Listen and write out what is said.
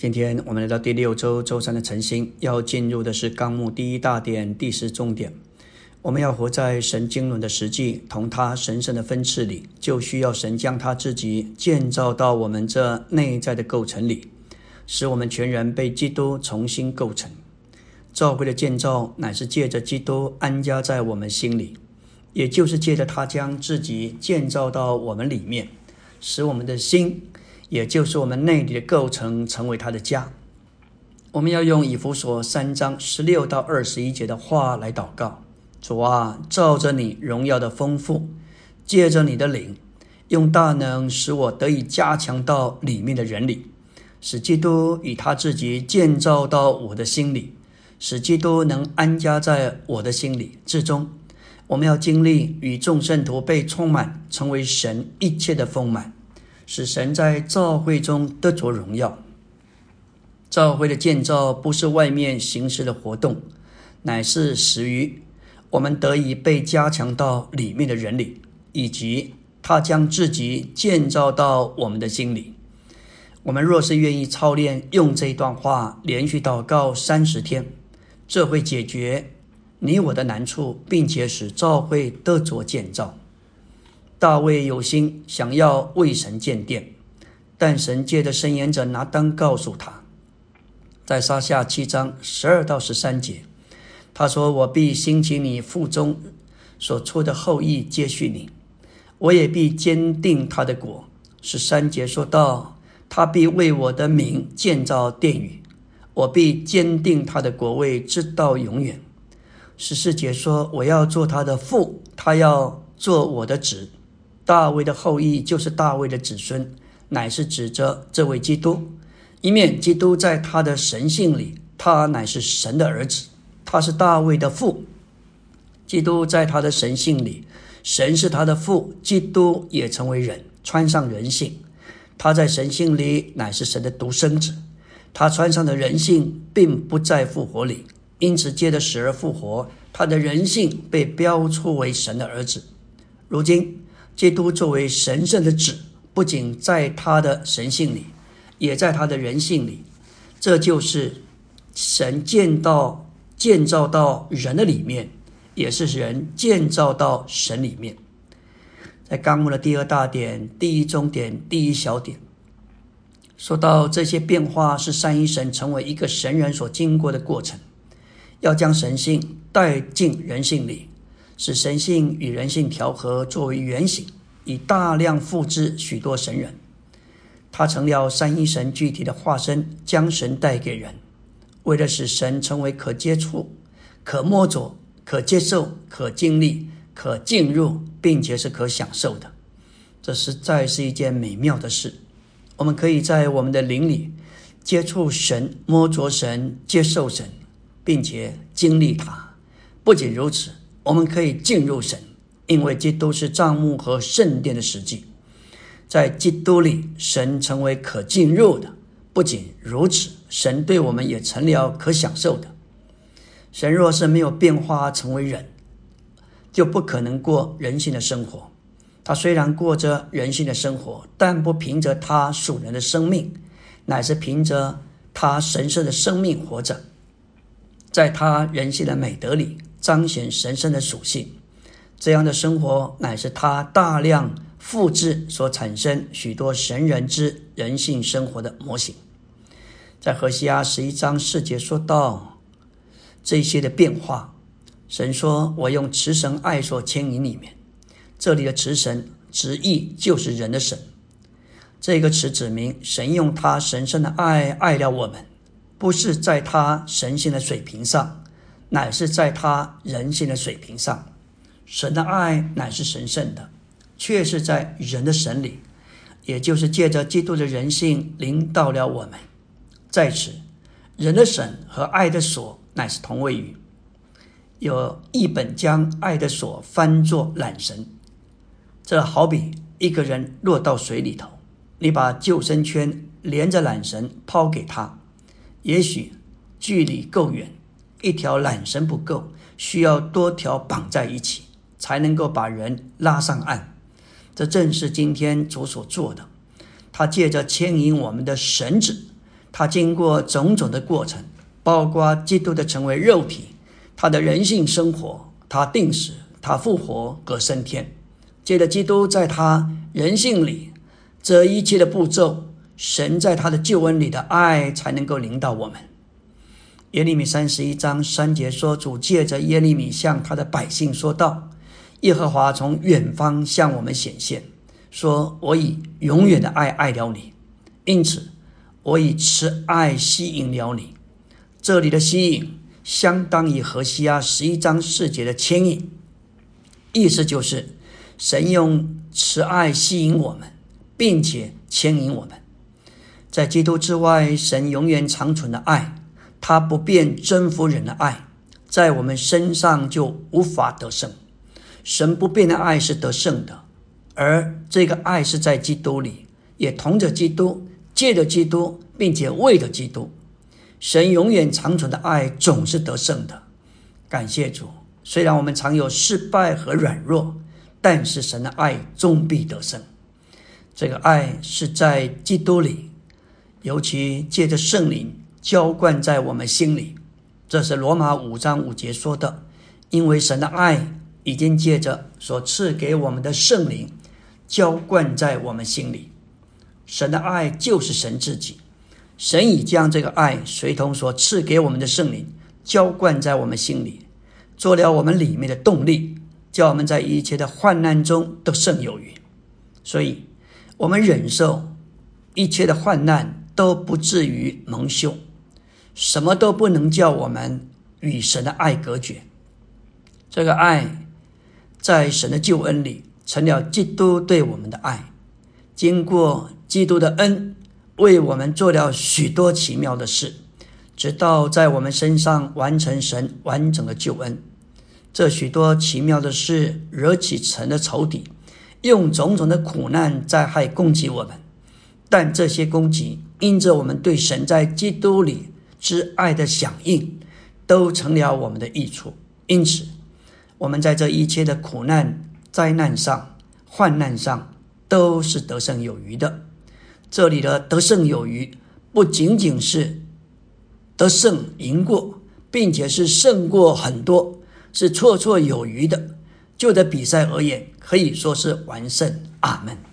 今天我们来到第六周周三的晨星，要进入的是纲目第一大点第十重点。我们要活在神经纶的实际同他神圣的分次里，就需要神将他自己建造到我们这内在的构成里，使我们全人被基督重新构成。教会的建造乃是借着基督安家在我们心里，也就是借着他将自己建造到我们里面，使我们的心。也就是我们内里的构成成为他的家。我们要用以弗所三章十六到二十一节的话来祷告：主啊，照着你荣耀的丰富，借着你的灵，用大能使我得以加强到里面的人里，使基督以他自己建造到我的心里，使基督能安家在我的心里之中。我们要经历与众圣徒被充满，成为神一切的丰满。使神在教会中得着荣耀。教会的建造不是外面形式的活动，乃是始于我们得以被加强到里面的人里，以及他将自己建造到我们的心里。我们若是愿意操练用这一段话连续祷告三十天，这会解决你我的难处，并且使教会得着建造。大卫有心想要为神建殿，但神借的申言者拿单告诉他，在撒下七章十二到十三节，他说：“我必兴起你腹中所出的后裔接续你，我也必坚定他的国。”十三节说到，他必为我的名建造殿宇，我必坚定他的国位直到永远。十四节说：“我要做他的父，他要做我的子。”大卫的后裔就是大卫的子孙，乃是指着这位基督。一面，基督在他的神性里，他乃是神的儿子，他是大卫的父。基督在他的神性里，神是他的父，基督也成为人，穿上人性。他在神性里乃是神的独生子，他穿上的人性并不在复活里，因此借着死而复活，他的人性被标出为神的儿子。如今。基督作为神圣的子，不仅在他的神性里，也在他的人性里。这就是神建造建造到人的里面，也是人建造到神里面。在纲目的第二大点、第一中点、第一小点，说到这些变化是三一神成为一个神人所经过的过程，要将神性带进人性里。使神性与人性调和作为原型，以大量复制许多神人，他成了三一神具体的化身，将神带给人，为了使神成为可接触、可摸着、可接受、可经历、可进入，并且是可享受的。这实在是一件美妙的事。我们可以在我们的灵里接触神、摸着神、接受神，并且经历它。不仅如此。我们可以进入神，因为基督是帐幕和圣殿的实际，在基督里，神成为可进入的。不仅如此，神对我们也成了可享受的。神若是没有变化成为人，就不可能过人性的生活。他虽然过着人性的生活，但不凭着他属人的生命，乃是凭着他神圣的生命活着，在他人性的美德里。彰显神圣的属性，这样的生活乃是他大量复制所产生许多神人之人性生活的模型。在何西阿十一章四节说到这些的变化，神说：“我用慈神爱所牵引里面，这里的慈神直译就是人的神。这个词指明神用他神圣的爱爱了我们，不是在他神性的水平上。”乃是在他人性的水平上，神的爱乃是神圣的，却是在人的神里，也就是借着基督的人性临到了我们。在此，人的神和爱的锁乃是同位语，有一本将爱的锁翻作懒神，这好比一个人落到水里头，你把救生圈连着缆绳抛给他，也许距离够远。一条缆绳不够，需要多条绑在一起，才能够把人拉上岸。这正是今天主所做的。他借着牵引我们的绳子，他经过种种的过程，包括基督的成为肉体，他的人性生活，他定死，他复活，隔升天。借着基督在他人性里这一切的步骤，神在他的救恩里的爱才能够领导我们。耶利米三十一章三节说：“主借着耶利米向他的百姓说道，耶和华从远方向我们显现，说：我以永远的爱爱了你，因此我以慈爱吸引了你。这里的吸引相当于何西阿十一章四节的牵引，意思就是神用慈爱吸引我们，并且牵引我们。在基督之外，神永远长存的爱。”他不变征服人的爱，在我们身上就无法得胜。神不变的爱是得胜的，而这个爱是在基督里，也同着基督，借着基督，并且为了基督。神永远长存的爱总是得胜的。感谢主，虽然我们常有失败和软弱，但是神的爱终必得胜。这个爱是在基督里，尤其借着圣灵。浇灌在我们心里，这是罗马五章五节说的。因为神的爱已经借着所赐给我们的圣灵浇灌在我们心里。神的爱就是神自己，神已将这个爱随同所赐给我们的圣灵浇灌在我们心里，做了我们里面的动力，叫我们在一切的患难中都胜有余。所以，我们忍受一切的患难都不至于蒙羞。什么都不能叫我们与神的爱隔绝。这个爱在神的救恩里成了基督对我们的爱，经过基督的恩，为我们做了许多奇妙的事，直到在我们身上完成神完整的救恩。这许多奇妙的事惹起神的仇敌，用种种的苦难灾害攻击我们，但这些攻击因着我们对神在基督里。之爱的响应，都成了我们的益处。因此，我们在这一切的苦难、灾难上、患难上，都是得胜有余的。这里的得胜有余，不仅仅是得胜赢过，并且是胜过很多，是绰绰有余的。就的比赛而言，可以说是完胜。阿门。